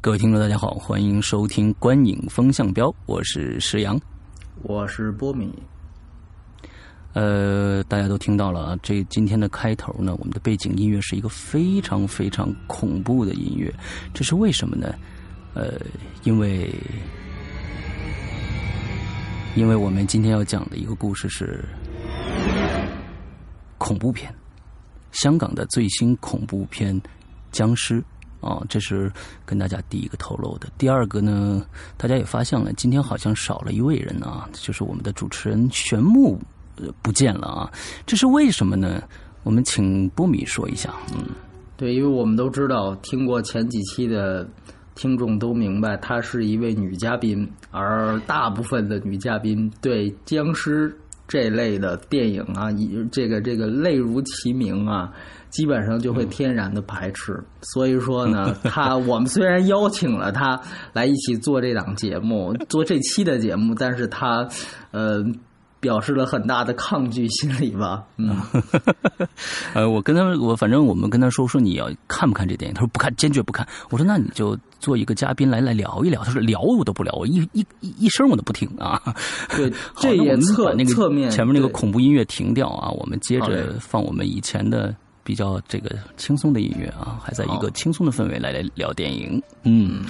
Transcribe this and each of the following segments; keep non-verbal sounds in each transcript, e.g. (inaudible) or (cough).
各位听众，大家好，欢迎收听《观影风向标》，我是石阳，我是波米。呃，大家都听到了啊，这今天的开头呢，我们的背景音乐是一个非常非常恐怖的音乐，这是为什么呢？呃，因为因为我们今天要讲的一个故事是恐怖片，香港的最新恐怖片《僵尸》。啊，这是跟大家第一个透露的。第二个呢，大家也发现了，今天好像少了一位人啊，就是我们的主持人玄木不见了啊，这是为什么呢？我们请波米说一下。嗯，对，因为我们都知道，听过前几期的听众都明白，她是一位女嘉宾，而大部分的女嘉宾对僵尸这类的电影啊，以这个这个类如其名啊。基本上就会天然的排斥，所以说呢，(laughs) 他我们虽然邀请了他来一起做这档节目，(laughs) 做这期的节目，但是他呃表示了很大的抗拒心理吧。嗯，(laughs) 呃，我跟他我反正我们跟他说说你要看不看这电影，他说不看，坚决不看。我说那你就做一个嘉宾来来聊一聊。他说聊我都不聊，我一一一一声我都不听啊。对，(laughs) 这也侧那个侧面前面那个恐怖音乐停掉啊，我们接着放我们以前的。比较这个轻松的音乐啊，还在一个轻松的氛围来来聊电影。嗯，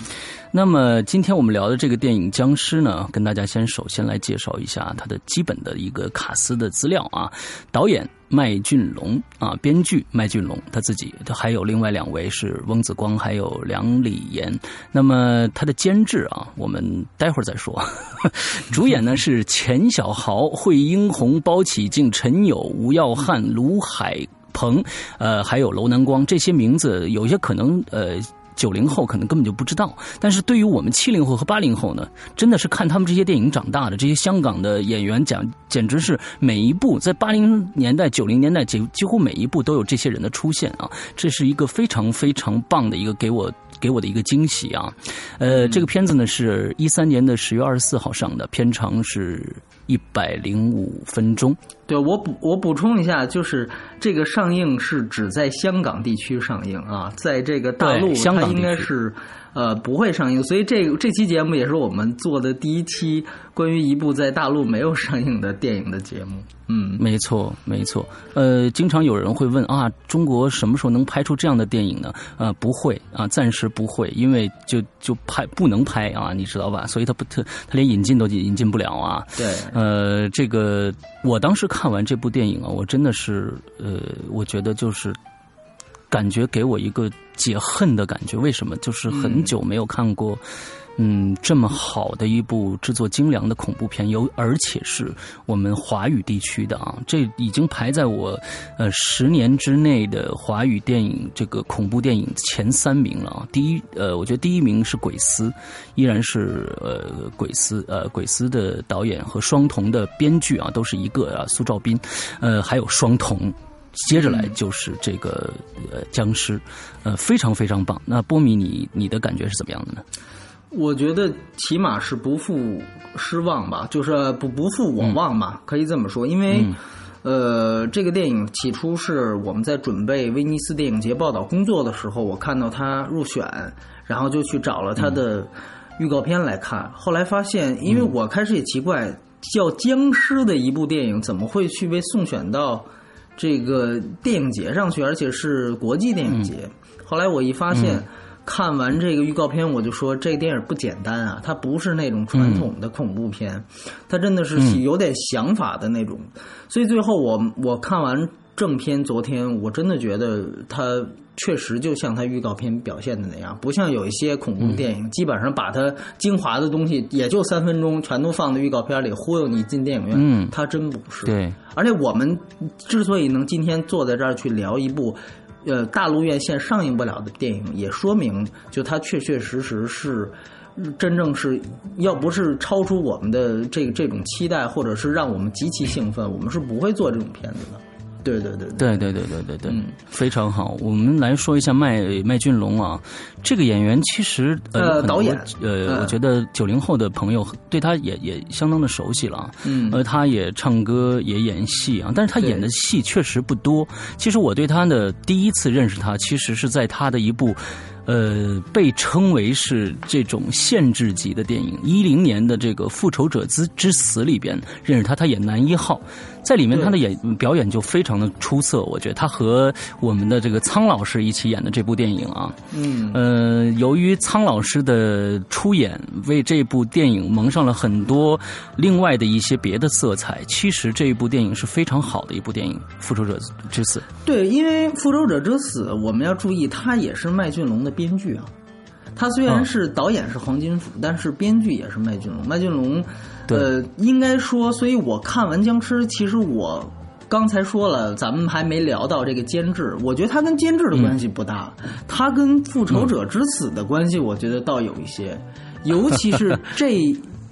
那么今天我们聊的这个电影《僵尸》呢，跟大家先首先来介绍一下它的基本的一个卡斯的资料啊。导演麦浚龙啊，编剧麦浚龙他自己，他还有另外两位是翁子光还有梁礼言。那么他的监制啊，我们待会儿再说。(laughs) 主演呢是钱小豪、惠英红、包启静、陈友、吴耀汉、卢海。鹏，呃，还有楼南光这些名字，有些可能呃九零后可能根本就不知道，但是对于我们七零后和八零后呢，真的是看他们这些电影长大的。这些香港的演员讲，简直是每一部在八零年代、九零年代几几乎每一部都有这些人的出现啊！这是一个非常非常棒的一个给我给我的一个惊喜啊！呃，这个片子呢是一三年的十月二十四号上的，片长是。一百零五分钟。对我补我补充一下，就是这个上映是只在香港地区上映啊，在这个大陆它应该是。呃，不会上映，所以这这期节目也是我们做的第一期关于一部在大陆没有上映的电影的节目。嗯，没错，没错。呃，经常有人会问啊，中国什么时候能拍出这样的电影呢？呃，不会啊，暂时不会，因为就就拍不能拍啊，你知道吧？所以他不他他连引进都引进不了啊。对，呃，这个我当时看完这部电影啊，我真的是呃，我觉得就是。感觉给我一个解恨的感觉，为什么？就是很久没有看过，嗯，这么好的一部制作精良的恐怖片，有而且是我们华语地区的啊，这已经排在我呃十年之内的华语电影这个恐怖电影前三名了啊。第一，呃，我觉得第一名是《鬼丝》，依然是呃《鬼丝》呃《鬼丝》的导演和双瞳的编剧啊，都是一个啊苏兆斌，呃，还有双瞳。接着来就是这个呃僵尸，呃非常非常棒。那波米，你你的感觉是怎么样的呢？我觉得起码是不负失望吧，就是不不负我望吧，可以这么说。因为呃，这个电影起初是我们在准备威尼斯电影节报道工作的时候，我看到它入选，然后就去找了它的预告片来看。后来发现，因为我开始也奇怪，叫僵尸的一部电影怎么会去被送选到？这个电影节上去，而且是国际电影节。后来我一发现，看完这个预告片，我就说这电影不简单啊！它不是那种传统的恐怖片，它真的是有点想法的那种。所以最后我我看完正片昨天我真的觉得它确实就像它预告片表现的那样，不像有一些恐怖电影，基本上把它精华的东西也就三分钟全都放在预告片里忽悠你进电影院。嗯，它真不是。对，而且我们之所以能今天坐在这儿去聊一部。呃，大陆院线上映不了的电影，也说明就它确确实实是真正是要不是超出我们的这个这种期待，或者是让我们极其兴奋，我们是不会做这种片子的。对对对对对对对对对，非常好。我们来说一下麦麦浚龙啊，这个演员其实呃导演呃，我觉得九零后的朋友对他也也相当的熟悉了。嗯，而他也唱歌也演戏啊，但是他演的戏确实不多。其实我对他的第一次认识他，其实是在他的一部。呃，被称为是这种限制级的电影，一零年的这个《复仇者之之死》里边认识他，他演男一号，在里面他的演表演就非常的出色，我觉得他和我们的这个苍老师一起演的这部电影啊，嗯，呃，由于苍老师的出演，为这部电影蒙上了很多另外的一些别的色彩。其实这一部电影是非常好的一部电影，《复仇者之死》。对，因为《复仇者之死》，我们要注意，他也是麦浚龙的。编剧啊，他虽然是导演是黄金甫，但是编剧也是麦浚龙。麦浚龙，呃，应该说，所以我看完僵尸，其实我刚才说了，咱们还没聊到这个监制，我觉得他跟监制的关系不大，他跟复仇者之死的关系，我觉得倒有一些，尤其是 (laughs) 这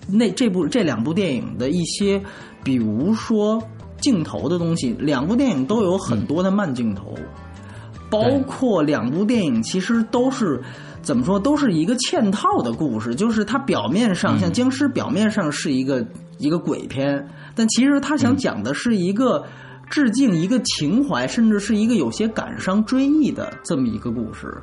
那这部这两部电影的一些，比如说镜头的东西，两部电影都有很多的慢镜头。包括两部电影，其实都是怎么说，都是一个嵌套的故事。就是它表面上像僵尸，表面上是一个一个鬼片，但其实他想讲的是一个致敬、一个情怀，甚至是一个有些感伤追忆的这么一个故事。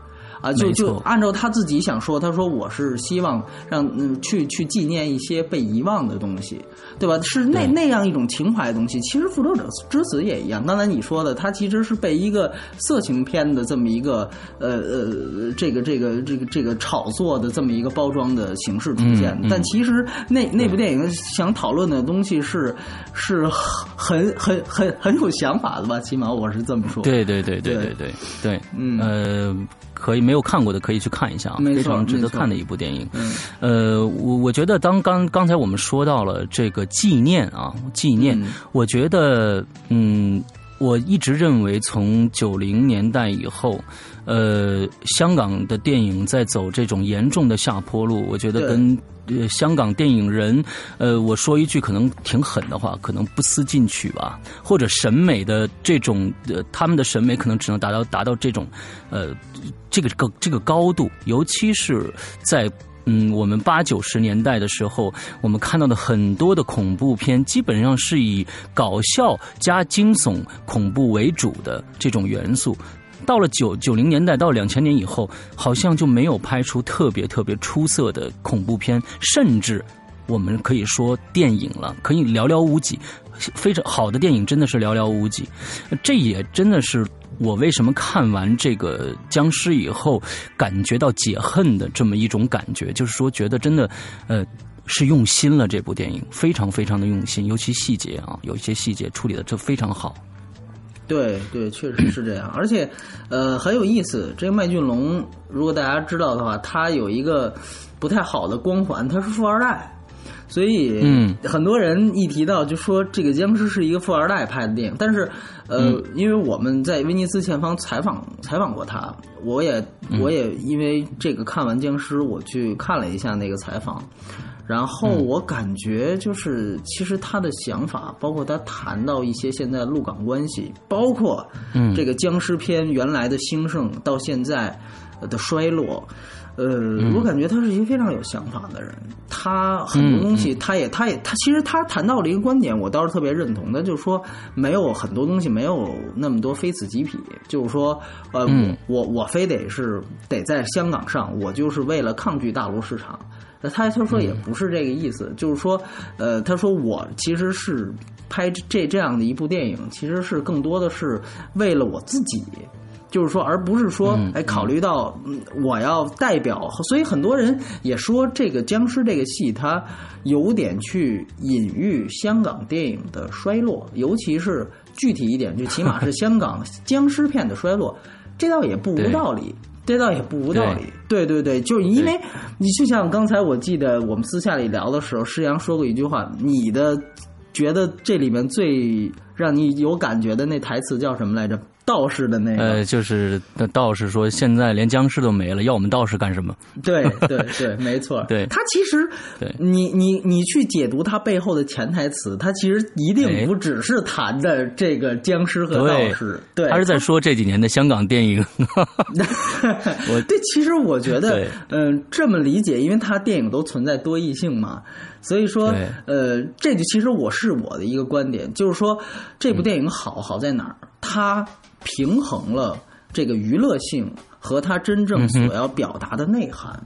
啊，就就按照他自己想说，他说我是希望让嗯去去纪念一些被遗忘的东西，对吧？是那那样一种情怀的东西。其实《复仇者之死》也一样。刚才你说的，他其实是被一个色情片的这么一个呃呃这个这个这个这个炒作的这么一个包装的形式出现。但其实那那部电影想讨论的东西是是很很很很有想法的吧？起码我是这么说。对对对对对对对，嗯呃。可以没有看过的可以去看一下啊，非常值得看的一部电影。呃，我我觉得当刚刚才我们说到了这个纪念啊，纪念，我觉得嗯，我一直认为从九零年代以后，呃，香港的电影在走这种严重的下坡路，我觉得跟。呃，香港电影人，呃，我说一句可能挺狠的话，可能不思进取吧，或者审美的这种，呃，他们的审美可能只能达到达到这种，呃，这个高这个高度，尤其是在嗯，我们八九十年代的时候，我们看到的很多的恐怖片，基本上是以搞笑加惊悚恐怖为主的这种元素。到了九九零年代到两千年以后，好像就没有拍出特别特别出色的恐怖片，甚至我们可以说电影了，可以寥寥无几。非常好的电影真的是寥寥无几，这也真的是我为什么看完这个僵尸以后感觉到解恨的这么一种感觉，就是说觉得真的呃是用心了这部电影，非常非常的用心，尤其细节啊，有一些细节处理的这非常好。对对，确实是这样，而且，呃，很有意思。这个麦浚龙，如果大家知道的话，他有一个不太好的光环，他是富二代，所以，嗯，很多人一提到就说这个僵尸是一个富二代拍的电影。但是，呃，因为我们在威尼斯前方采访采访过他，我也我也因为这个看完僵尸，我去看了一下那个采访。然后我感觉就是，其实他的想法，包括他谈到一些现在陆港关系，包括这个僵尸片原来的兴盛到现在的衰落，呃，我感觉他是一个非常有想法的人。他很多东西，他也，他也，他其实他谈到了一个观点，我倒是特别认同的，就是说没有很多东西没有那么多非此即彼，就是说，呃，我我我非得是得在香港上，我就是为了抗拒大陆市场。那他他说也不是这个意思，就是说，呃，他说我其实是拍这这样的一部电影，其实是更多的是为了我自己，就是说，而不是说，哎，考虑到我要代表，所以很多人也说这个僵尸这个戏，它有点去隐喻香港电影的衰落，尤其是具体一点，就起码是香港 (laughs) 僵尸片的衰落，这倒也不无道理，这倒也不无道理。对。对对，就是因为你就像刚才我记得我们私下里聊的时候，施阳说过一句话，你的觉得这里面最让你有感觉的那台词叫什么来着？道士的那个，呃，就是道士说，现在连僵尸都没了，要我们道士干什么？对对对，没错。(laughs) 对。他其实，对。你你你去解读他背后的潜台词，他其实一定不只是谈的这个僵尸和道士，对，他是在说这几年的香港电影。(laughs) 我对，其实我觉得，嗯，这么理解，因为他电影都存在多异性嘛，所以说，呃，这就其实我是我的一个观点，就是说这部电影好好在哪儿，它。平衡了这个娱乐性和他真正所要表达的内涵，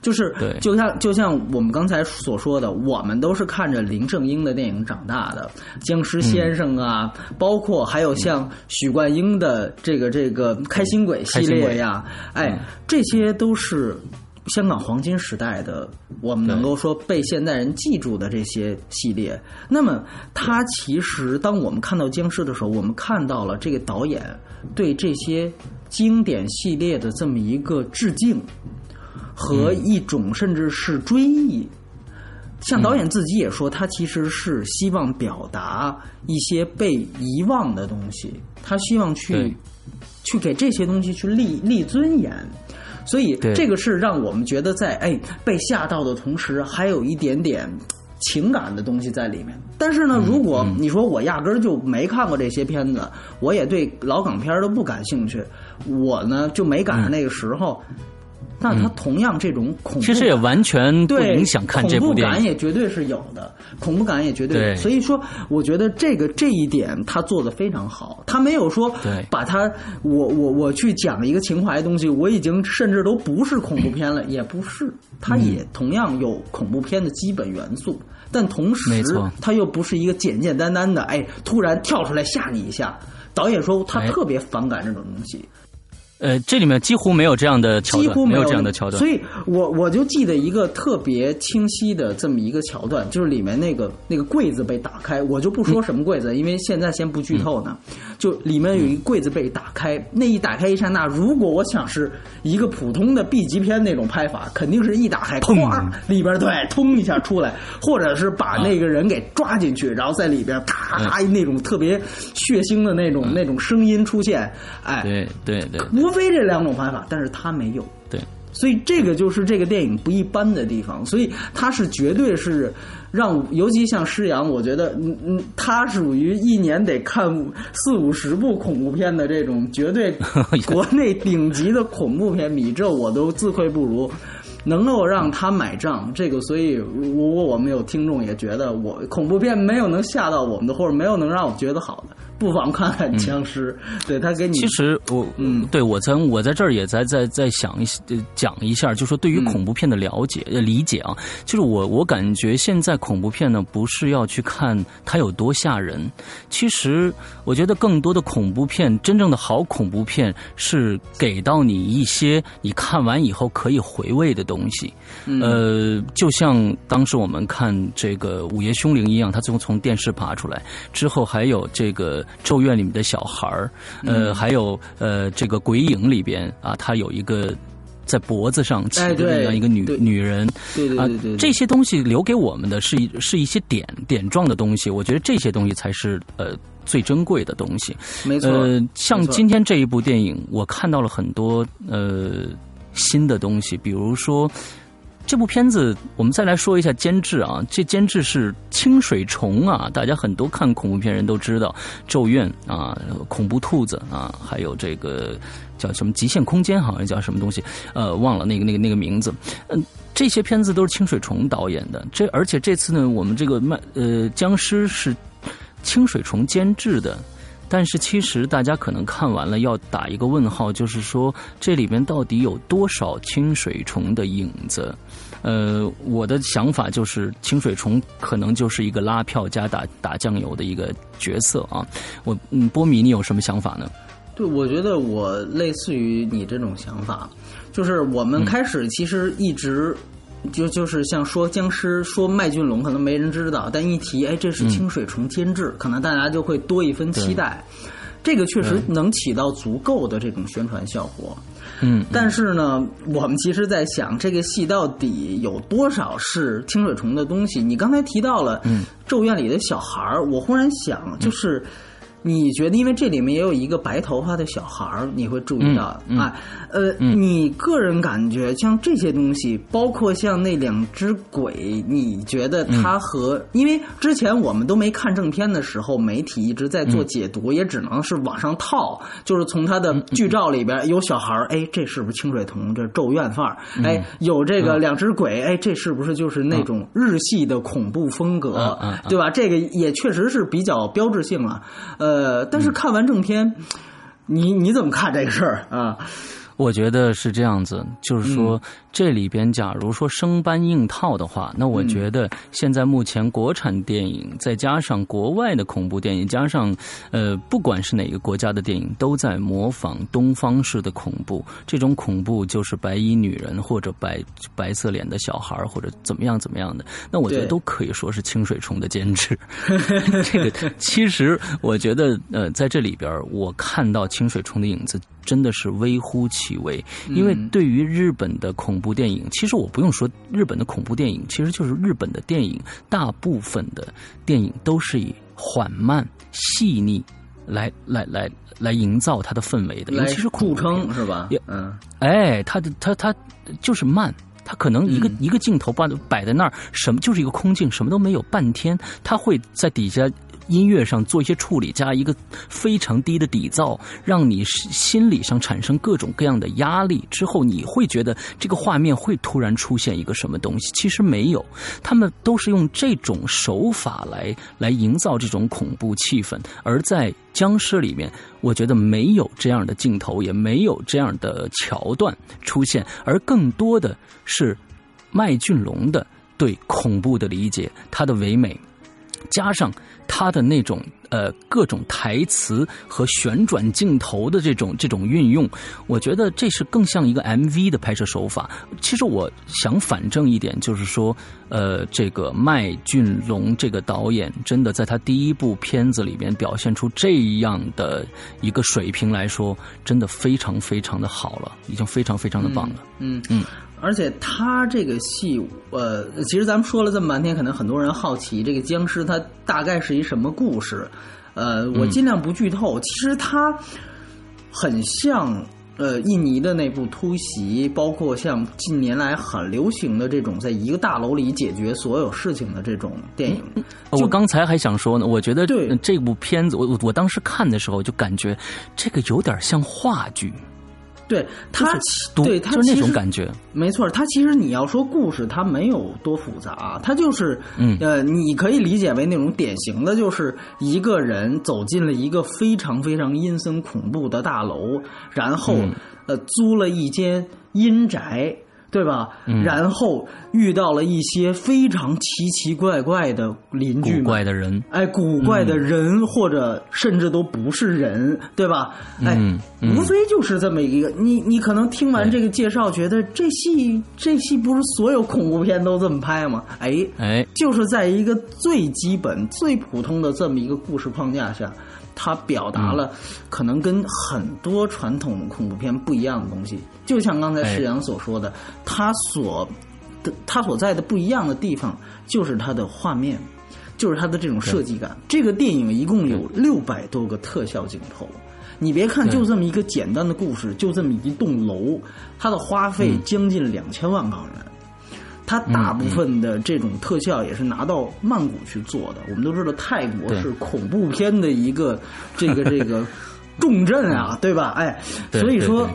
就是就像就像我们刚才所说的，我们都是看着林正英的电影长大的，《僵尸先生》啊，包括还有像许冠英的这个这个《开心鬼》系列呀，哎，这些都是。香港黄金时代的，我们能够说被现代人记住的这些系列，那么它其实当我们看到僵尸的时候，我们看到了这个导演对这些经典系列的这么一个致敬和一种甚至是追忆。像导演自己也说，他其实是希望表达一些被遗忘的东西，他希望去去给这些东西去立立尊严。所以这个是让我们觉得在哎被吓到的同时，还有一点点情感的东西在里面。但是呢，如果你说我压根儿就没看过这些片子，我也对老港片都不感兴趣，我呢就没赶上那个时候。那它同样这种恐怖，其实也完全不影响看这部电影。恐怖感也绝对是有的，恐怖感也绝对。所以说，我觉得这个这一点他做的非常好。他没有说把他我我我去讲一个情怀的东西，我已经甚至都不是恐怖片了，(laughs) 也不是。他也同样有恐怖片的基本元素，但同时他又不是一个简简单单的哎突然跳出来吓你一下。导演说他特别反感这种东西。呃，这里面几乎没有这样的桥段，几乎没有这样的桥段。所以我我就记得一个特别清晰的这么一个桥段，就是里面那个那个柜子被打开，我就不说什么柜子，因为现在先不剧透呢。就里面有一柜子被打开，那一打开一刹那，如果我想是一个普通的 B 级片那种拍法，肯定是一打开，砰，里边对，通一下出来，或者是把那个人给抓进去，然后在里边咔咔那种特别血腥的那种那种声音出现，哎，对对对。非这两种方法，但是他没有。对，所以这个就是这个电影不一般的地方。所以他是绝对是让，尤其像施洋，我觉得，嗯嗯，他属于一年得看四五十部恐怖片的这种绝对 (laughs) 国内顶级的恐怖片迷，(laughs) 这我都自愧不如。能够让他买账，这个，所以如果我们有听众也觉得我恐怖片没有能吓到我们的，或者没有能让我觉得好的。不妨看看僵尸，对他给你。其实我嗯，对我在我在这儿也在在在想一讲一下，就说对于恐怖片的了解理解啊，就是我我感觉现在恐怖片呢，不是要去看它有多吓人，其实我觉得更多的恐怖片，真正的好恐怖片是给到你一些你看完以后可以回味的东西。呃，就像当时我们看这个《午夜凶铃》一样，它最后从电视爬出来之后，还有这个。咒怨里面的小孩儿，呃，还有呃，这个鬼影里边啊，他有一个在脖子上骑的那样一个女女人，对对对对，这些东西留给我们的是是一些点点状的东西，我觉得这些东西才是呃最珍贵的东西。没错，呃，像今天这一部电影，我看到了很多呃新的东西，比如说。这部片子，我们再来说一下监制啊，这监制是清水虫啊，大家很多看恐怖片人都知道，《咒怨》啊，《恐怖兔子》啊，还有这个叫什么《极限空间》，好像叫什么东西，呃，忘了那个那个那个名字。嗯，这些片子都是清水虫导演的，这而且这次呢，我们这个卖呃僵尸是清水虫监制的。但是其实大家可能看完了要打一个问号，就是说这里边到底有多少清水虫的影子？呃，我的想法就是清水虫可能就是一个拉票加打打酱油的一个角色啊。我嗯，波米，你有什么想法呢？对，我觉得我类似于你这种想法，就是我们开始其实一直就就是像说僵尸、说麦浚龙，可能没人知道，但一提哎这是清水虫监制，可能大家就会多一分期待。这个确实能起到足够的这种宣传效果。嗯，但是呢，我们其实在想，这个戏到底有多少是清水虫的东西？你刚才提到了，嗯，咒怨里的小孩儿，我忽然想，就是你觉得，因为这里面也有一个白头发的小孩儿，你会注意到啊，呃，你个人感觉像这些东西，包括像那两只鬼，你觉得它和？因为之前我们都没看正片的时候，媒体一直在做解读，也只能是往上套，就是从它的剧照里边有小孩儿，哎，这是不是清水童？这咒怨范儿？哎，有这个两只鬼，哎，这是不是就是那种日系的恐怖风格？对吧？这个也确实是比较标志性了，呃。呃，但是看完正片，你你怎么看这个事儿啊？我觉得是这样子，就是说。这里边，假如说生搬硬套的话，那我觉得现在目前国产电影再加上国外的恐怖电影，加上呃，不管是哪个国家的电影，都在模仿东方式的恐怖。这种恐怖就是白衣女人或者白白色脸的小孩或者怎么样怎么样的。那我觉得都可以说是清水虫的坚持。(laughs) 这个其实我觉得呃，在这里边我看到清水虫的影子真的是微乎其微，因为对于日本的恐怖电影其实我不用说，日本的恐怖电影其实就是日本的电影，大部分的电影都是以缓慢、细腻来来来来营造它的氛围的，尤其是著称是吧？嗯，哎，它的它它就是慢，它可能一个一个镜头把摆在那儿，什么就是一个空镜，什么都没有，半天，它会在底下。音乐上做一些处理，加一个非常低的底噪，让你心理上产生各种各样的压力。之后你会觉得这个画面会突然出现一个什么东西？其实没有，他们都是用这种手法来来营造这种恐怖气氛。而在僵尸里面，我觉得没有这样的镜头，也没有这样的桥段出现，而更多的是麦浚龙的对恐怖的理解，他的唯美。加上他的那种呃各种台词和旋转镜头的这种这种运用，我觉得这是更像一个 MV 的拍摄手法。其实我想反证一点，就是说，呃，这个麦浚龙这个导演真的在他第一部片子里边表现出这样的一个水平来说，真的非常非常的好了，已经非常非常的棒了。嗯嗯。而且他这个戏，呃，其实咱们说了这么半天，可能很多人好奇这个僵尸它大概是一什么故事，呃，我尽量不剧透。其实它很像呃印尼的那部《突袭》，包括像近年来很流行的这种在一个大楼里解决所有事情的这种电影。我刚才还想说呢，我觉得这部片子，我我我当时看的时候就感觉这个有点像话剧。对他，对他就那种感觉，没错。他其实你要说故事，它没有多复杂，它就是，嗯，呃，你可以理解为那种典型的，就是一个人走进了一个非常非常阴森恐怖的大楼，然后呃租了一间阴宅。对吧？然后遇到了一些非常奇奇怪怪的邻居，古怪的人，哎，古怪的人，或者甚至都不是人，对吧？哎，无非就是这么一个。你你可能听完这个介绍，觉得这戏这戏不是所有恐怖片都这么拍吗？哎哎，就是在一个最基本、最普通的这么一个故事框架下。他表达了可能跟很多传统恐怖片不一样的东西，就像刚才石阳所说的，他所的他所在的不一样的地方，就是它的画面，就是它的这种设计感。这个电影一共有六百多个特效镜头，你别看就这么一个简单的故事，就这么一栋楼，它的花费将近两千万港元。它大部分的这种特效也是拿到曼谷去做的。我们都知道泰国是恐怖片的一个这个这个 (laughs) 重镇啊，对吧？哎，所以说，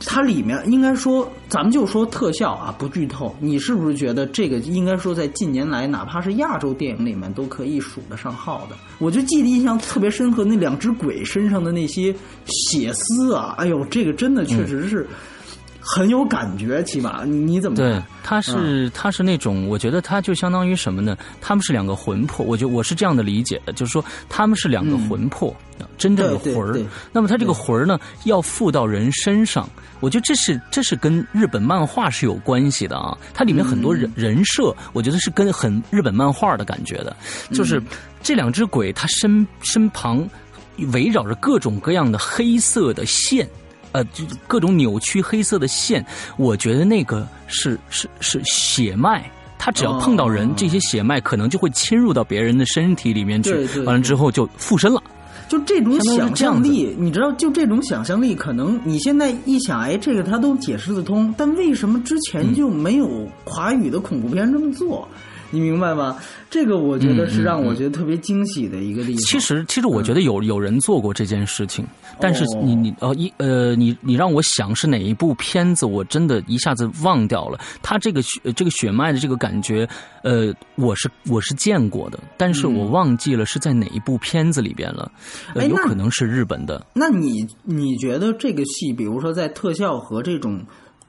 它里面应该说，咱们就说特效啊，不剧透。你是不是觉得这个应该说在近年来，哪怕是亚洲电影里面都可以数得上号的？我就记得印象特别深刻，那两只鬼身上的那些血丝啊，哎呦，这个真的确实是。很有感觉，起码你怎么对？他是他是那种，我觉得他就相当于什么呢？他们是两个魂魄，我觉得我是这样的理解的，就是说他们是两个魂魄，真正的魂儿。那么他这个魂儿呢，要附到人身上，我觉得这是这是跟日本漫画是有关系的啊。它里面很多人人设，我觉得是跟很日本漫画的感觉的，就是这两只鬼，他身身旁围绕着各种各样的黑色的线。呃，就各种扭曲黑色的线，我觉得那个是是是血脉，他只要碰到人，这些血脉可能就会侵入到别人的身体里面去，完了之后就附身了。就这种想象力，你知道，就这种想象力，可能你现在一想，哎，这个他都解释得通，但为什么之前就没有华语的恐怖片这么做？你明白吗？这个我觉得是让我觉得特别惊喜的一个地方。其实，其实我觉得有有人做过这件事情，但是你你呃一呃你你让我想是哪一部片子，我真的一下子忘掉了。他这个血这个血脉的这个感觉，呃，我是我是见过的，但是我忘记了是在哪一部片子里边了。有可能是日本的。那你你觉得这个戏，比如说在特效和这种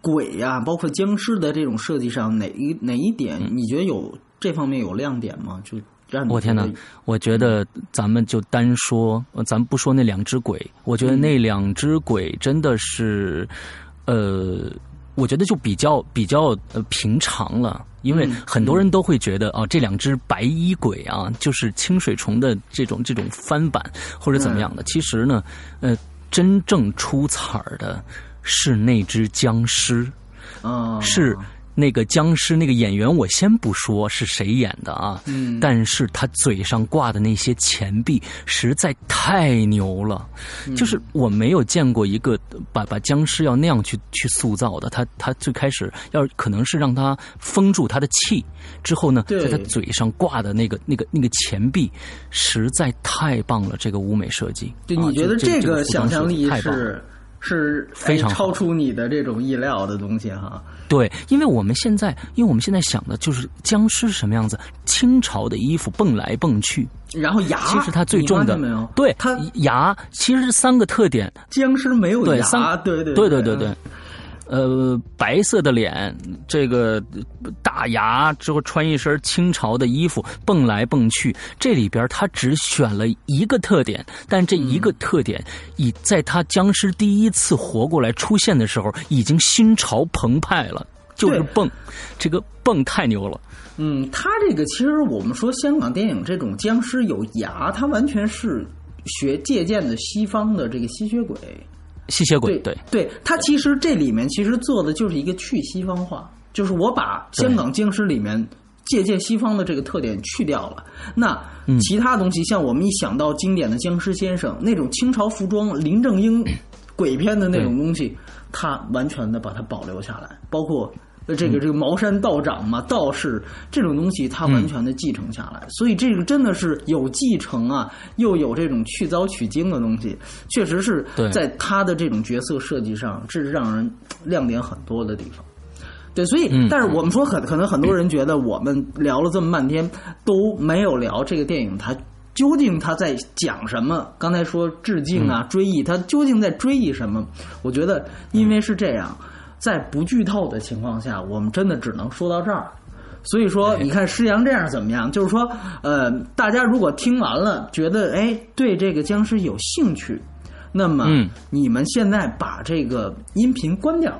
鬼呀，包括僵尸的这种设计上，哪一哪一点你觉得有？这方面有亮点吗？就让我天哪！我觉得咱们就单说，咱不说那两只鬼，我觉得那两只鬼真的是，呃，我觉得就比较比较呃平常了，因为很多人都会觉得啊，这两只白衣鬼啊，就是清水虫的这种这种翻版或者怎么样的。其实呢，呃，真正出彩儿的是那只僵尸，啊，是。那个僵尸那个演员，我先不说是谁演的啊，嗯，但是他嘴上挂的那些钱币实在太牛了，就是我没有见过一个把把僵尸要那样去去塑造的。他他最开始要可能是让他封住他的气，之后呢，在他嘴上挂的那个那个那个钱币实在太棒了。这个舞美设计，对，你觉得这个想象力是？是非常超出你的这种意料的东西哈。对，因为我们现在，因为我们现在想的就是僵尸什么样子，清朝的衣服蹦来蹦去，然后牙，其实它最重的，对，它牙其实是三个特点，僵尸没有牙，对对对对对对。呃，白色的脸，这个大牙之后穿一身清朝的衣服，蹦来蹦去。这里边他只选了一个特点，但这一个特点，已在他僵尸第一次活过来出现的时候，已经心潮澎湃了，就是蹦，这个蹦太牛了。嗯，他这个其实我们说香港电影这种僵尸有牙，他完全是学借鉴的西方的这个吸血鬼。吸血鬼，对对，他其实这里面其实做的就是一个去西方化，就是我把香港僵尸里面借鉴西方的这个特点去掉了。那其他东西，像我们一想到经典的僵尸先生那种清朝服装、林正英鬼片的那种东西，他完全的把它保留下来，包括。呃，这个这个茅山道长嘛，道士这种东西，他完全的继承下来，所以这个真的是有继承啊，又有这种去糟取经的东西，确实是在他的这种角色设计上，这是让人亮点很多的地方。对，所以，但是我们说很可能很多人觉得我们聊了这么半天都没有聊这个电影，它究竟它在讲什么？刚才说致敬啊，追忆，它究竟在追忆什么？我觉得，因为是这样。在不剧透的情况下，我们真的只能说到这儿。所以说，你看施阳这样怎么样？就是说，呃，大家如果听完了觉得哎对这个僵尸有兴趣，那么你们现在把这个音频关掉，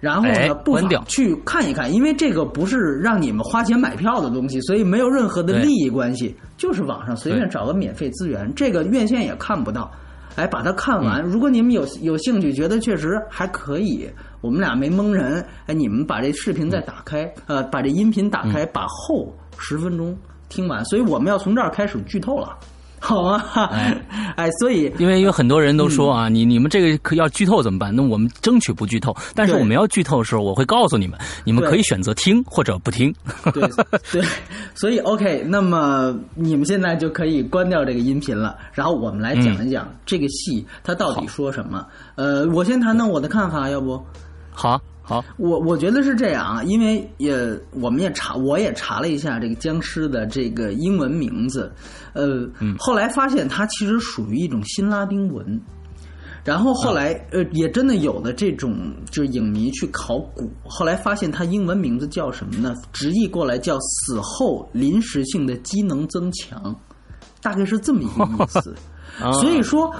然后呢，不妨去看一看，因为这个不是让你们花钱买票的东西，所以没有任何的利益关系，就是网上随便找个免费资源，这个院线也看不到。哎，把它看完。如果你们有有兴趣，觉得确实还可以，我们俩没蒙人。哎，你们把这视频再打开，呃，把这音频打开，把后十分钟听完。所以我们要从这儿开始剧透了。好啊，哎，所以因为有很多人都说啊，你你们这个可要剧透怎么办？那我们争取不剧透，但是我们要剧透的时候，我会告诉你们，你们可以选择听或者不听。对对，所以 OK，那么你们现在就可以关掉这个音频了，然后我们来讲一讲这个戏它到底说什么。呃，我先谈谈我的看法，要不？好。好，我我觉得是这样啊，因为也我们也查，我也查了一下这个僵尸的这个英文名字，呃，后来发现它其实属于一种新拉丁文，然后后来呃，也真的有的这种就是影迷去考古，后来发现它英文名字叫什么呢？直译过来叫死后临时性的机能增强，大概是这么一个意思。(laughs) 所以说。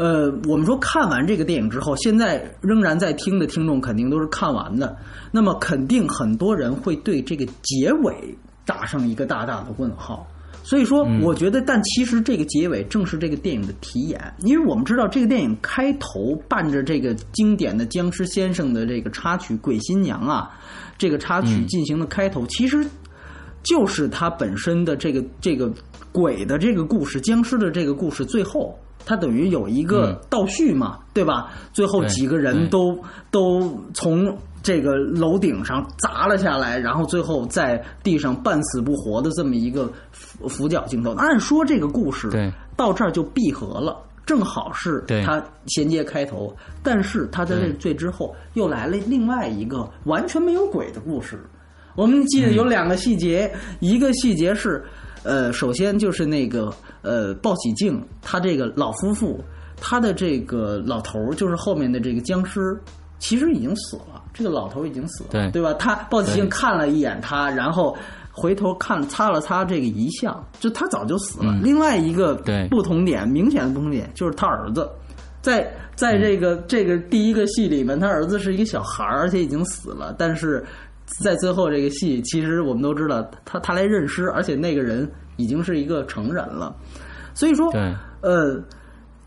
呃，我们说看完这个电影之后，现在仍然在听的听众肯定都是看完的，那么肯定很多人会对这个结尾打上一个大大的问号。所以说，我觉得，但其实这个结尾正是这个电影的题眼，因为我们知道这个电影开头伴着这个经典的僵尸先生的这个插曲《鬼新娘》啊，这个插曲进行的开头，其实就是它本身的这个这个鬼的这个故事、僵尸的这个故事最后。它等于有一个倒叙嘛，对吧？最后几个人都都从这个楼顶上砸了下来，然后最后在地上半死不活的这么一个俯俯角镜头。按说这个故事到这儿就闭合了，正好是它衔接开头。但是它在这最之后又来了另外一个完全没有鬼的故事。我们记得有两个细节，一个细节是。呃，首先就是那个呃，鲍喜静，他这个老夫妇，他的这个老头儿，就是后面的这个僵尸，其实已经死了。这个老头已经死了，对对吧？他鲍喜静看了一眼他，然后回头看擦了擦这个遗像，就他早就死了。另外一个不同点，明显的不同点就是他儿子，在在这个这个第一个戏里面，他儿子是一个小孩儿，而且已经死了，但是。在最后这个戏，其实我们都知道，他他来认尸，而且那个人已经是一个成人了。所以说，呃，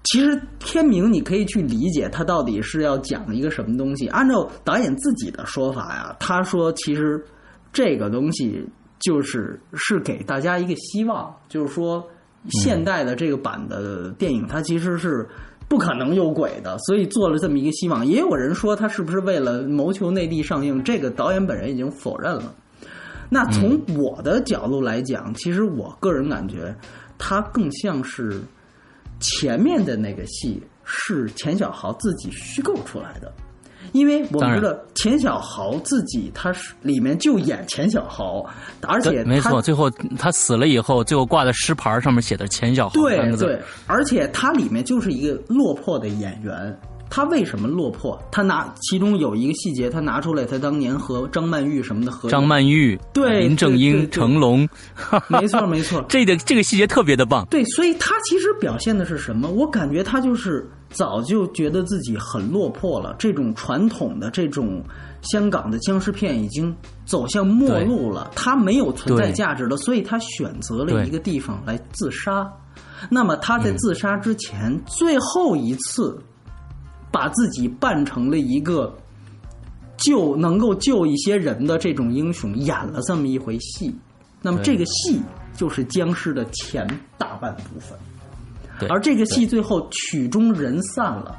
其实天明你可以去理解他到底是要讲一个什么东西。按照导演自己的说法呀，他说其实这个东西就是是给大家一个希望，就是说现代的这个版的电影，它其实是。不可能有鬼的，所以做了这么一个希望。也有人说他是不是为了谋求内地上映？这个导演本人已经否认了。那从我的角度来讲，其实我个人感觉，他更像是前面的那个戏是钱小豪自己虚构出来的。因为我们知道钱小豪自己他是里面就演钱小豪，而且没错，最后他死了以后，最后挂在尸牌上面写的钱小豪对对，而且他里面就是一个落魄的演员。他为什么落魄？他拿其中有一个细节，他拿出来，他当年和张曼玉什么的合。张曼玉、对林正英、成龙，没错没错，(laughs) 这个这个细节特别的棒。对，所以他其实表现的是什么？我感觉他就是早就觉得自己很落魄了。这种传统的这种香港的僵尸片已经走向末路了，他没有存在价值了，所以他选择了一个地方来自杀。那么他在自杀之前最后一次。把自己扮成了一个救能够救一些人的这种英雄，演了这么一回戏。那么这个戏就是僵尸的前大半部分，而这个戏最后曲终人散了。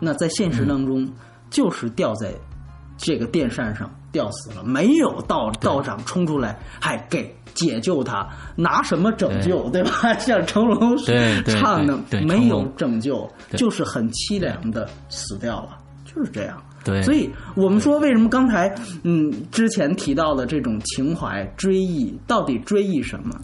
那在现实当中，就是掉在这个电扇上吊死了，没有道道长冲出来，还给。解救他，拿什么拯救，对吧？(laughs) 像成龙唱的，没有拯救，就是很凄凉的死掉了，就是这样。对，所以我们说，为什么刚才嗯之前提到的这种情怀追忆，到底追忆什么？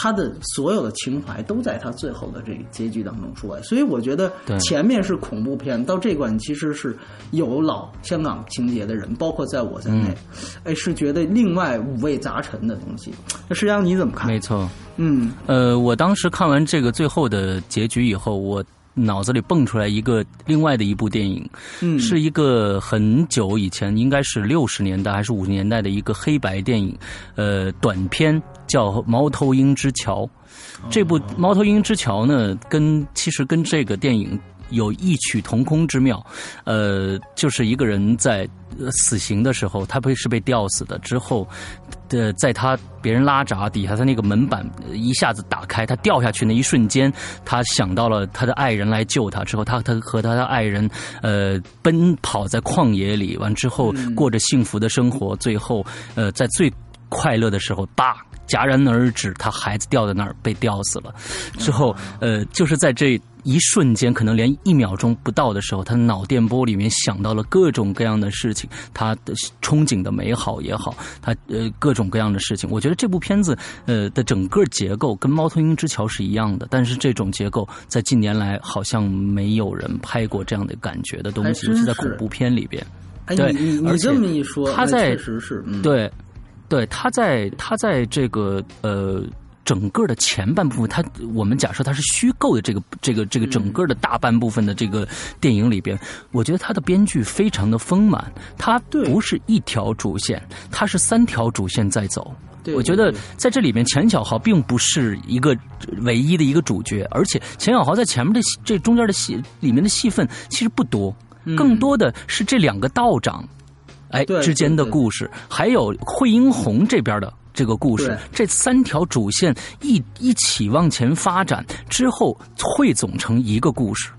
他的所有的情怀都在他最后的这个结局当中出来，所以我觉得前面是恐怖片，到这关其实是有老香港情节的人，包括在我在内，哎，是觉得另外五味杂陈的东西。那实际上你怎么看？没错，嗯，呃，我当时看完这个最后的结局以后，我。脑子里蹦出来一个另外的一部电影，嗯，是一个很久以前，应该是六十年代还是五十年代的一个黑白电影，呃，短片叫《猫头鹰之桥》。这部《猫头鹰之桥》呢，跟其实跟这个电影。有异曲同工之妙，呃，就是一个人在死刑的时候，他被是被吊死的。之后，的在他别人拉闸底下，他那个门板一下子打开，他掉下去那一瞬间，他想到了他的爱人来救他，之后他他和他的爱人呃奔跑在旷野里，完之后过着幸福的生活，最后呃在最快乐的时候，叭戛然而止，他孩子掉在那儿被吊死了，之后呃就是在这。一瞬间，可能连一秒钟不到的时候，他脑电波里面想到了各种各样的事情，他的憧憬的美好也好，他呃各种各样的事情。我觉得这部片子呃的整个结构跟《猫头鹰之桥》是一样的，但是这种结构在近年来好像没有人拍过这样的感觉的东西，尤其在恐怖片里边。对，你你这么一说，他在确实是对，对，他在他在这个呃。整个的前半部分，它我们假设它是虚构的这个这个这个整个的大半部分的这个电影里边，我觉得它的编剧非常的丰满，它不是一条主线，它是三条主线在走。我觉得在这里面，钱小豪并不是一个唯一的一个主角，而且钱小豪在前面的这中间的戏里面的戏份其实不多，更多的是这两个道长哎之间的故事，还有惠英红这边的。这个故事，这三条主线一一起往前发展之后，汇总成一个故事。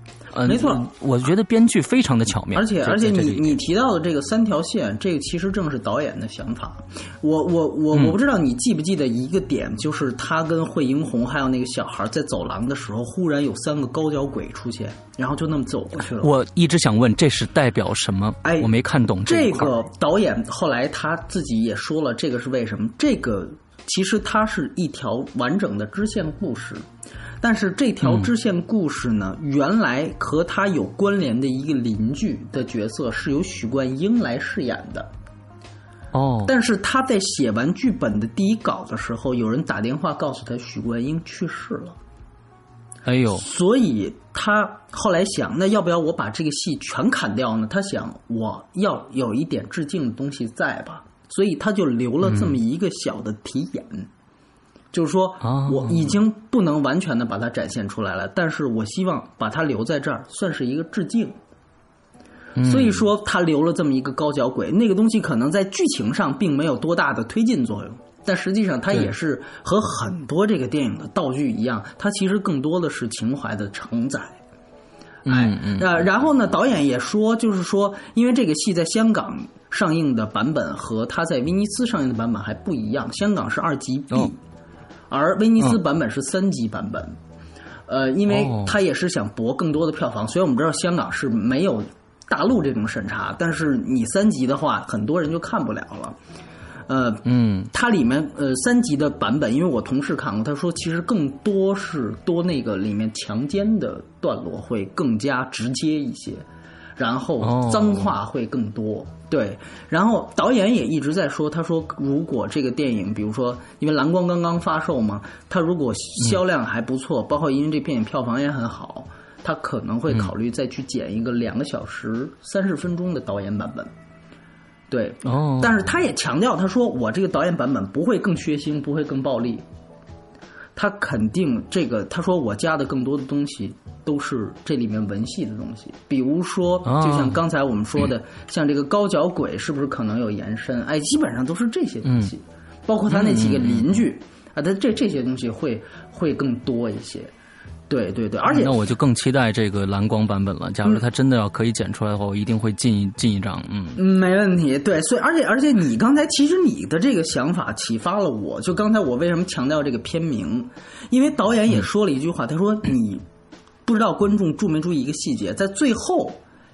没错，我觉得编剧非常的巧妙，而且而且你你提到的这个三条线，这个其实正是导演的想法。我我我我不知道你记不记得一个点，就是他跟惠英红还有那个小孩在走廊的时候，忽然有三个高脚鬼出现，然后就那么走过去了。我一直想问，这是代表什么？哎，我没看懂这个导演后来他自己也说了，这个是为什么？这个其实它是一条完整的支线故事。但是这条支线故事呢，原来和他有关联的一个邻居的角色是由许冠英来饰演的。哦，但是他在写完剧本的第一稿的时候，有人打电话告诉他许冠英去世了。哎呦！所以他后来想，那要不要我把这个戏全砍掉呢？他想，我要有一点致敬的东西在吧，所以他就留了这么一个小的题眼。就是说，我已经不能完全的把它展现出来了，但是我希望把它留在这儿，算是一个致敬。所以说，他留了这么一个高脚鬼，那个东西可能在剧情上并没有多大的推进作用，但实际上它也是和很多这个电影的道具一样，它其实更多的是情怀的承载。哎，呃，然后呢，导演也说，就是说，因为这个戏在香港上映的版本和他在威尼斯上映的版本还不一样，香港是二级 B。而威尼斯版本是三级版本，呃，因为他也是想博更多的票房。虽然我们知道香港是没有大陆这种审查，但是你三级的话，很多人就看不了了。呃，嗯，它里面呃三级的版本，因为我同事看过，他说其实更多是多那个里面强奸的段落会更加直接一些。然后脏话会更多，对。然后导演也一直在说，他说如果这个电影，比如说因为蓝光刚刚发售嘛，他如果销量还不错，包括因为这电影票房也很好，他可能会考虑再去剪一个两个小时三十分钟的导演版本。对，哦。但是他也强调，他说我这个导演版本不会更血腥，不会更暴力。他肯定这个，他说我加的更多的东西都是这里面文戏的东西，比如说，就像刚才我们说的，像这个高脚鬼是不是可能有延伸？哎，基本上都是这些东西，包括他那几个邻居啊，他这这些东西会会更多一些。对对对，而且那我就更期待这个蓝光版本了。假如他真的要可以剪出来的话，我一定会进一进一张。嗯，没问题。对，所以而且而且你刚才其实你的这个想法启发了我。就刚才我为什么强调这个片名？因为导演也说了一句话，他说你不知道观众注没注意一个细节，在最后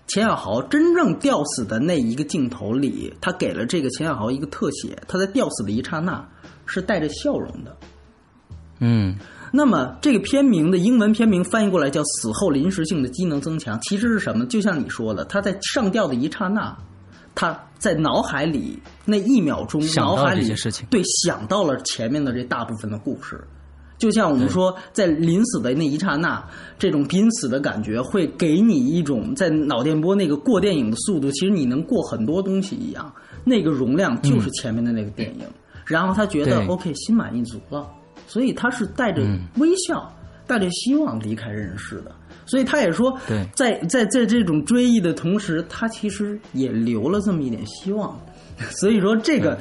钱小豪真正吊死的那一个镜头里，他给了这个钱小豪一个特写，他在吊死的一刹那是带着笑容的。嗯。那么，这个片名的英文片名翻译过来叫“死后临时性的机能增强”，其实是什么？就像你说的，他在上吊的一刹那，他在脑海里那一秒钟，脑海里对想到了前面的这大部分的故事。就像我们说，在临死的那一刹那，这种濒死的感觉会给你一种在脑电波那个过电影的速度，其实你能过很多东西一样。那个容量就是前面的那个电影，然后他觉得 OK，心满意足了。所以他是带着微笑、带着希望离开人世的。所以他也说，在在在这种追忆的同时，他其实也留了这么一点希望。(laughs) 所以说，这个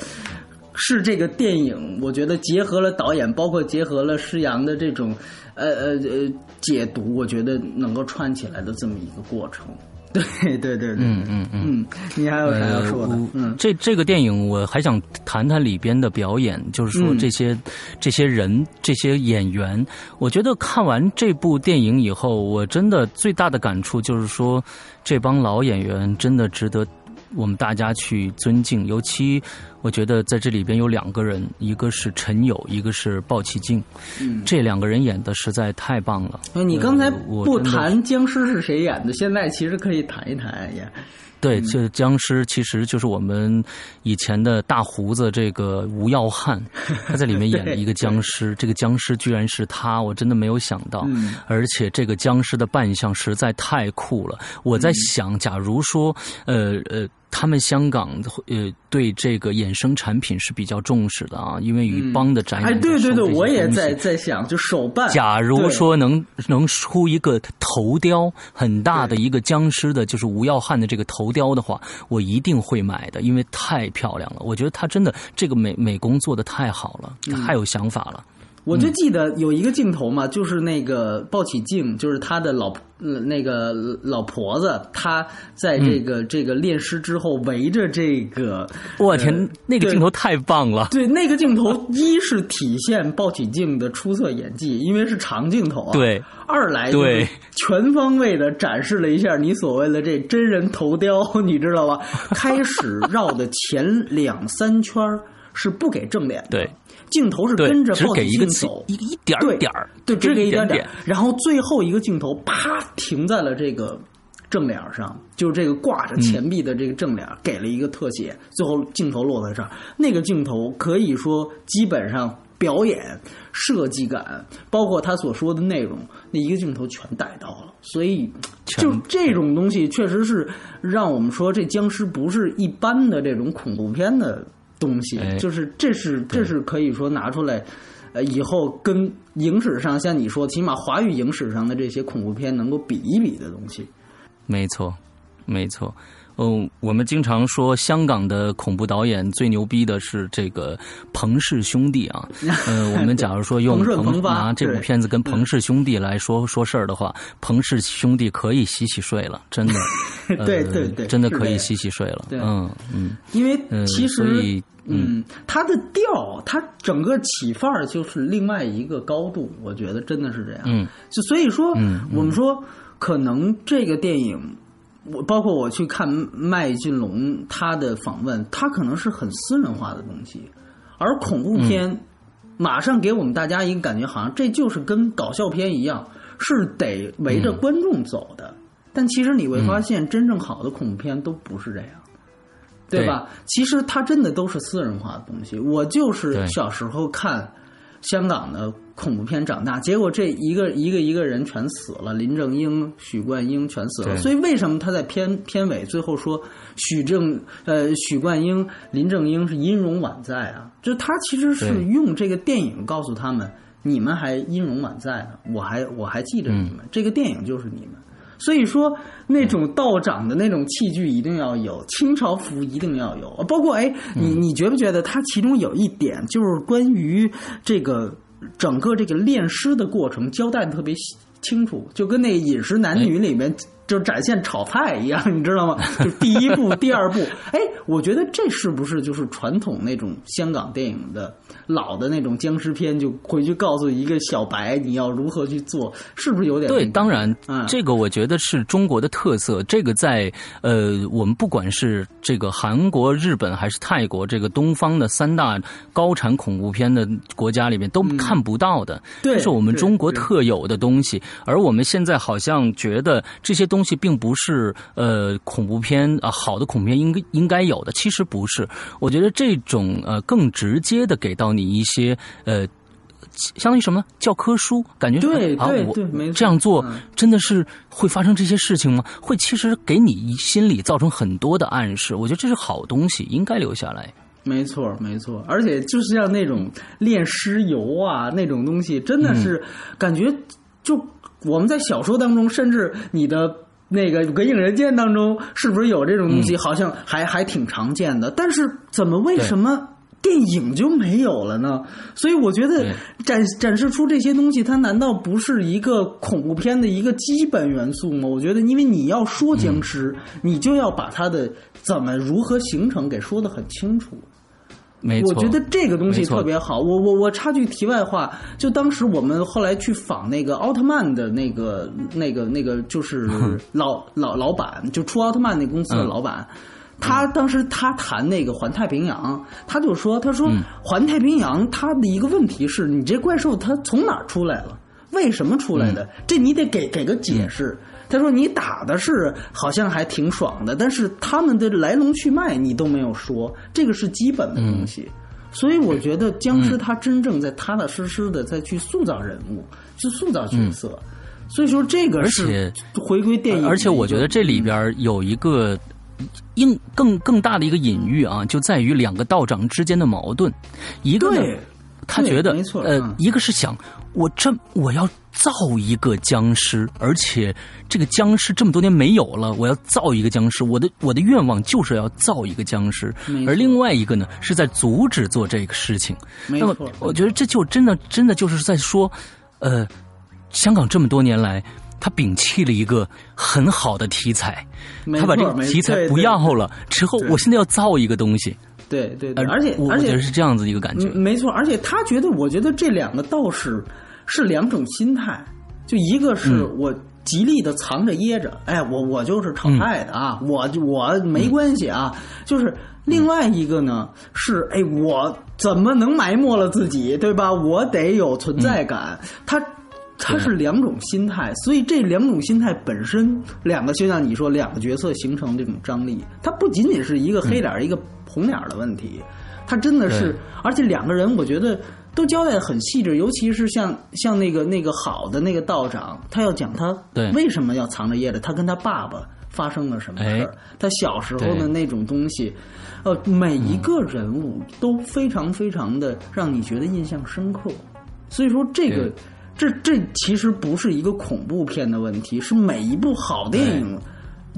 是这个电影，我觉得结合了导演，包括结合了施洋的这种呃呃呃解读，我觉得能够串起来的这么一个过程。对对对对，嗯嗯嗯，你还有啥要说的？嗯，这这个电影我还想谈谈里边的表演，就是说这些这些人这些演员，我觉得看完这部电影以后，我真的最大的感触就是说，这帮老演员真的值得。我们大家去尊敬，尤其我觉得在这里边有两个人，一个是陈友，一个是鲍起静，这两个人演的实在太棒了。你刚才不谈僵尸是谁演的，现在其实可以谈一谈也。对，就僵尸其实就是我们以前的大胡子这个吴耀汉，他在里面演了一个僵尸，这个僵尸居然是他，我真的没有想到，而且这个僵尸的扮相实在太酷了。我在想，假如说，呃呃。他们香港呃对这个衍生产品是比较重视的啊，因为与邦的展演。哎，对对对，我也在在想，就手办。假如说能能出一个头雕很大的一个僵尸的，就是吴耀汉的这个头雕的话，我一定会买的，因为太漂亮了。我觉得他真的这个美美工做的太好了，太有想法了。我就记得有一个镜头嘛，就是那个鲍起静，就是他的老那个老婆子，她在这个这个练尸之后围着这个，我天，那个镜头太棒了。对，那个镜头一是体现鲍起静的出色演技，因为是长镜头啊。对。二来对全方位的展示了一下你所谓的这真人头雕，(laughs) 你知道吧？开始绕的前两三圈是不给正脸的。对。镜头是跟着只给一个走，一一点点儿，对，只给一点点。然后最后一个镜头啪停在了这个正脸上，就是这个挂着钱币的这个正脸，给了一个特写。最后镜头落在这儿，那个镜头可以说基本上表演设计感，包括他所说的内容，那一个镜头全带到了。所以就这种东西，确实是让我们说这僵尸不是一般的这种恐怖片的。东西就是，这是这是可以说拿出来，呃，以后跟影史上像你说，起码华语影史上的这些恐怖片能够比一比的东西。没错，没错。嗯，我们经常说香港的恐怖导演最牛逼的是这个彭氏兄弟啊。(laughs) 嗯，我们假如说用彭拿这部片子跟彭氏兄弟来说说事儿的话，彭氏兄弟可以洗洗睡了，真的。(laughs) 对对对，真的可以洗洗睡了。嗯嗯，因为其实嗯，它的调，它整个起范儿就是另外一个高度，我觉得真的是这样。嗯，就所以说，我们说可能这个电影。我包括我去看麦浚龙他的访问，他可能是很私人化的东西，而恐怖片马上给我们大家一个感觉，好像这就是跟搞笑片一样，是得围着观众走的。但其实你会发现，真正好的恐怖片都不是这样，对吧？其实它真的都是私人化的东西。我就是小时候看香港的。恐怖片长大，结果这一个一个一个人全死了，林正英、许冠英全死了。所以为什么他在片片尾最后说许正呃许冠英、林正英是音容宛在啊？就他其实是用这个电影告诉他们，你们还音容宛在呢，我还我还记着你们，这个电影就是你们。所以说那种道长的那种器具一定要有，清朝服一定要有，包括哎，你你觉不觉得他其中有一点就是关于这个。整个这个炼尸的过程交代的特别清楚，就跟那《饮食男女》里面就展现炒菜一样，(laughs) 你知道吗？就第一步、(laughs) 第二步，哎，我觉得这是不是就是传统那种香港电影的？老的那种僵尸片，就回去告诉一个小白你要如何去做，是不是有点？对，当然，这个我觉得是中国的特色。这个在呃，我们不管是这个韩国、日本还是泰国，这个东方的三大高产恐怖片的国家里面都看不到的，这是我们中国特有的东西。而我们现在好像觉得这些东西并不是呃恐怖片啊，好的恐怖片应该应该有的，其实不是。我觉得这种呃更直接的给到。你一些呃，相当于什么教科书？感觉对啊，我这样做真的是会发生这些事情吗？会其实给你心里造成很多的暗示。我觉得这是好东西，应该留下来。没错，没错。而且就是像那种炼尸油啊，那种东西，真的是感觉就我们在小说当中，甚至你的那个《鬼影人间》当中，是不是有这种东西？好像还还挺常见的。但是怎么为什么？电影就没有了呢？所以我觉得展展示出这些东西，它难道不是一个恐怖片的一个基本元素吗？我觉得，因为你要说僵尸，你就要把它的怎么如何形成给说的很清楚。没错，我觉得这个东西特别好。我我我插句题外话，就当时我们后来去访那个奥特曼的那个那个那个，就是 (laughs) 老老老板，就出奥特曼那公司的老板。他当时他谈那个环太平洋，他就说：“他说环太平洋，它的一个问题是你这怪兽它从哪儿出来了？为什么出来的？这你得给给个解释。”他说：“你打的是好像还挺爽的，但是他们的来龙去脉你都没有说，这个是基本的东西。所以我觉得僵尸他真正在踏踏实实的在去塑造人物，去塑造角色。所以说这个是回归电影，而且我觉得这里边有一个。”应更更大的一个隐喻啊，就在于两个道长之间的矛盾。一个呢，他觉得，呃，一个是想我这我要造一个僵尸，而且这个僵尸这么多年没有了，我要造一个僵尸。我的我的愿望就是要造一个僵尸。而另外一个呢，是在阻止做这个事情。那么，我觉得这就真的真的就是在说，呃，香港这么多年来。他摒弃了一个很好的题材，他把这个题材不要了之后，我现在要造一个东西。对对，而且而且是这样子一个感觉。没错，而且他觉得，我觉得这两个道士是两种心态，就一个是我极力的藏着掖着，哎，我我就是炒菜的啊，我我没关系啊。就是另外一个呢，是哎，我怎么能埋没了自己，对吧？我得有存在感。他。它是两种心态，所以这两种心态本身，两个就像你说，两个角色形成这种张力，它不仅仅是一个黑脸一个红脸的问题，它真的是，而且两个人我觉得都交代的很细致，尤其是像像那个那个好的那个道长，他要讲他为什么要藏着掖着，他跟他爸爸发生了什么事儿，他小时候的那种东西，呃，每一个人物都非常非常的让你觉得印象深刻，所以说这个。这这其实不是一个恐怖片的问题，是每一部好电影。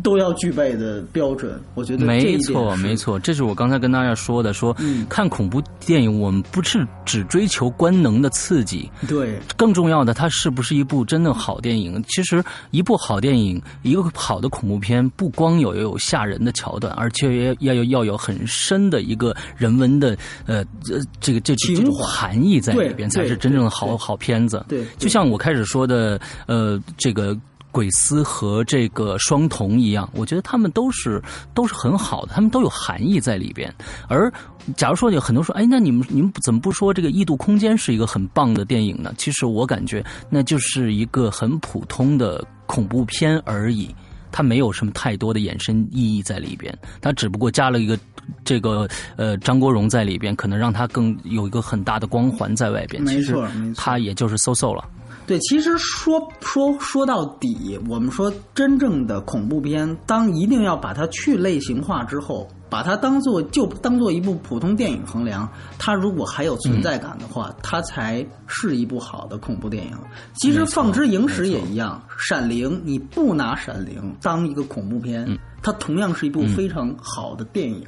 都要具备的标准，我觉得没错，没错，这是我刚才跟大家说的。说看恐怖电影，我们不是只追求官能的刺激，对，更重要的，它是不是一部真的好电影？其实，一部好电影，一个好的恐怖片，不光有有吓人的桥段，而且也要有要有很深的一个人文的呃呃这个这这种含义在里边，才是真正的好好片子。对，就像我开始说的，呃，这个。鬼丝和这个双瞳一样，我觉得他们都是都是很好的，他们都有含义在里边。而假如说有很多说，哎，那你们你们怎么不说这个《异度空间》是一个很棒的电影呢？其实我感觉那就是一个很普通的恐怖片而已，它没有什么太多的衍生意义在里边，它只不过加了一个这个呃张国荣在里边，可能让他更有一个很大的光环在外边。没错，他也就是 so so 了。对，其实说说说到底，我们说真正的恐怖片，当一定要把它去类型化之后，把它当做就当做一部普通电影衡量，它如果还有存在感的话，它才是一部好的恐怖电影。其实《放之影史》也一样，《闪灵》你不拿《闪灵》当一个恐怖片，它同样是一部非常好的电影，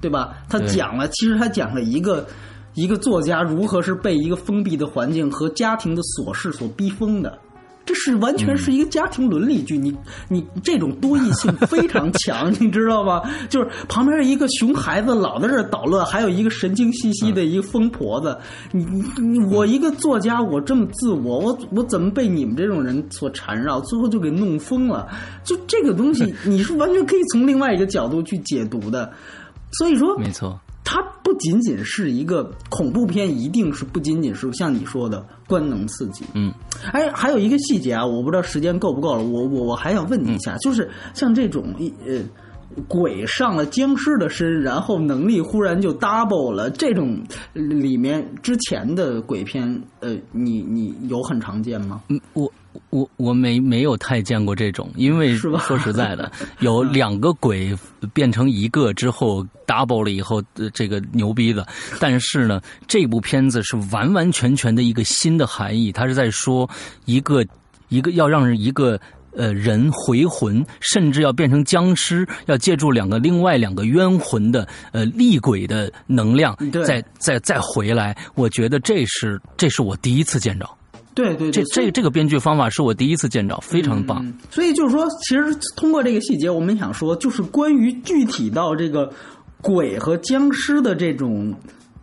对吧？它讲了，其实它讲了一个。一个作家如何是被一个封闭的环境和家庭的琐事所逼疯的？这是完全是一个家庭伦理剧。你你这种多异性非常强，(laughs) 你知道吗？就是旁边一个熊孩子老在这捣乱，还有一个神经兮兮的一个疯婆子。你你你我一个作家，我这么自我，我我怎么被你们这种人所缠绕？最后就给弄疯了。就这个东西，你是完全可以从另外一个角度去解读的。所以说，没错。它不仅仅是一个恐怖片，一定是不仅仅是像你说的官能刺激。嗯，哎，还有一个细节啊，我不知道时间够不够了，我我我还想问你一下，就是像这种呃鬼上了僵尸的身，然后能力忽然就 double 了，这种里面之前的鬼片，呃，你你有很常见吗？嗯，我。我我没没有太见过这种，因为说实在的，(laughs) 有两个鬼变成一个之后 double 了以后，这个牛逼的。但是呢，这部片子是完完全全的一个新的含义，它是在说一个一个要让一个呃人回魂，甚至要变成僵尸，要借助两个另外两个冤魂的呃厉鬼的能量，再再再回来。我觉得这是这是我第一次见着。对对，这这这个编剧方法是我第一次见着，非常棒。所以就是说，其实通过这个细节，我们想说，就是关于具体到这个鬼和僵尸的这种。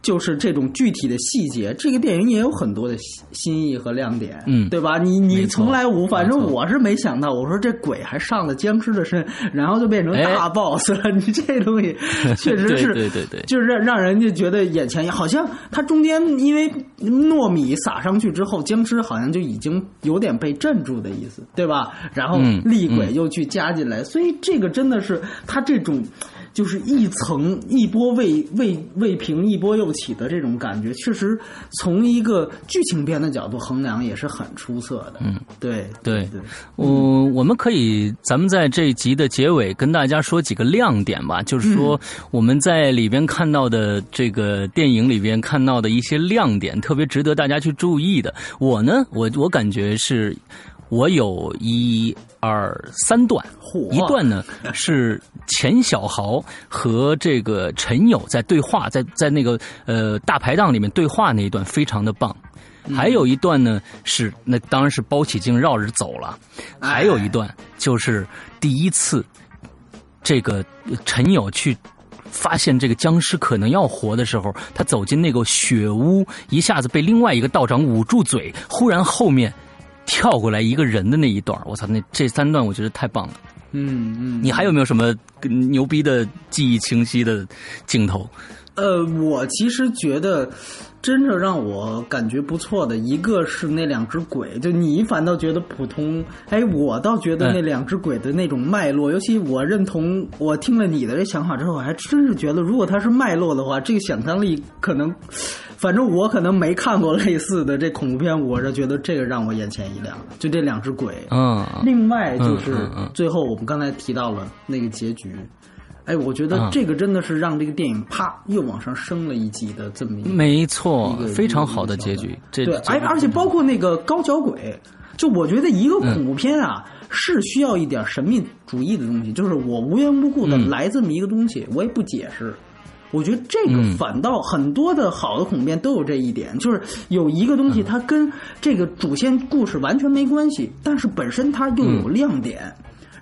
就是这种具体的细节，这个电影也有很多的新意和亮点，嗯，对吧？你你从来无，反正我是没想到，我说这鬼还上了僵尸的身，然后就变成大 boss 了。你这东西 (laughs) 确实是，对对对，就是让让人家觉得眼前好像它中间因为糯米撒上去之后，僵尸好像就已经有点被镇住的意思，对吧？然后厉鬼又去加进来，所以这个真的是他这种。就是一层一波未未未平一波又起的这种感觉，确实从一个剧情片的角度衡量也是很出色的。嗯，对对对，我我们可以咱们在这一集的结尾跟大家说几个亮点吧，就是说我们在里边看到的这个电影里边看到的一些亮点，特别值得大家去注意的。我呢，我我感觉是。我有一二三段，一段呢是钱小豪和这个陈友在对话，在在那个呃大排档里面对话那一段非常的棒，还有一段呢是那当然是包起镜绕着走了，还有一段就是第一次这个陈友去发现这个僵尸可能要活的时候，他走进那个雪屋，一下子被另外一个道长捂住嘴，忽然后面。跳过来一个人的那一段，我操，那这三段我觉得太棒了。嗯嗯，你还有没有什么牛逼的记忆清晰的镜头？呃，我其实觉得，真正让我感觉不错的一个是那两只鬼，就你反倒觉得普通，哎，我倒觉得那两只鬼的那种脉络，尤其我认同，我听了你的这想法之后，还真是觉得，如果它是脉络的话，这个想象力可能。反正我可能没看过类似的这恐怖片，我是觉得这个让我眼前一亮。就这两只鬼，嗯，另外就是最后我们刚才提到了那个结局，哎，我觉得这个真的是让这个电影啪又往上升了一级的这么一个，没错，非常好的结局。对，哎，而且包括那个高脚鬼，就我觉得一个恐怖片啊是需要一点神秘主义的东西，就是我无缘无故的来这么一个东西，我也不解释。我觉得这个反倒很多的好的恐怖片都有这一点，就是有一个东西它跟这个主线故事完全没关系，但是本身它又有亮点，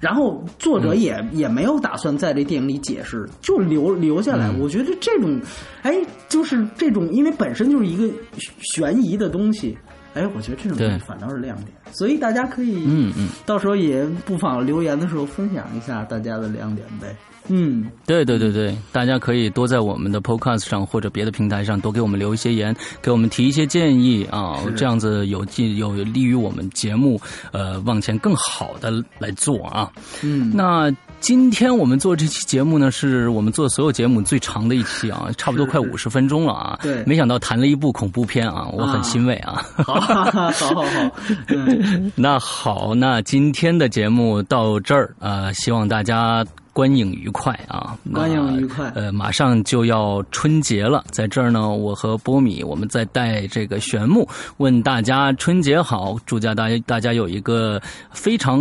然后作者也也没有打算在这电影里解释，就留留下来。我觉得这种，哎，就是这种，因为本身就是一个悬疑的东西，哎，我觉得这种东西反倒是亮点，所以大家可以，嗯嗯，到时候也不妨留言的时候分享一下大家的亮点呗。嗯，对对对对，大家可以多在我们的 Podcast 上或者别的平台上多给我们留一些言，给我们提一些建议啊，这样子有进有利于我们节目呃往前更好的来做啊。嗯，那今天我们做这期节目呢，是我们做所有节目最长的一期啊，差不多快五十分钟了啊。对，没想到谈了一部恐怖片啊，我很欣慰啊。(laughs) 好，好，好，好。那好，那今天的节目到这儿啊，希望大家。观影愉快啊！观影愉快。呃，马上就要春节了，在这儿呢，我和波米我们在带这个玄木，问大家春节好，祝家大家大家有一个非常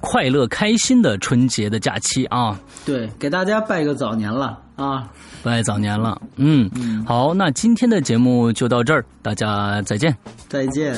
快乐开心的春节的假期啊！对，给大家拜个早年了啊！拜早年了，嗯，好，那今天的节目就到这儿，大家再见，再见。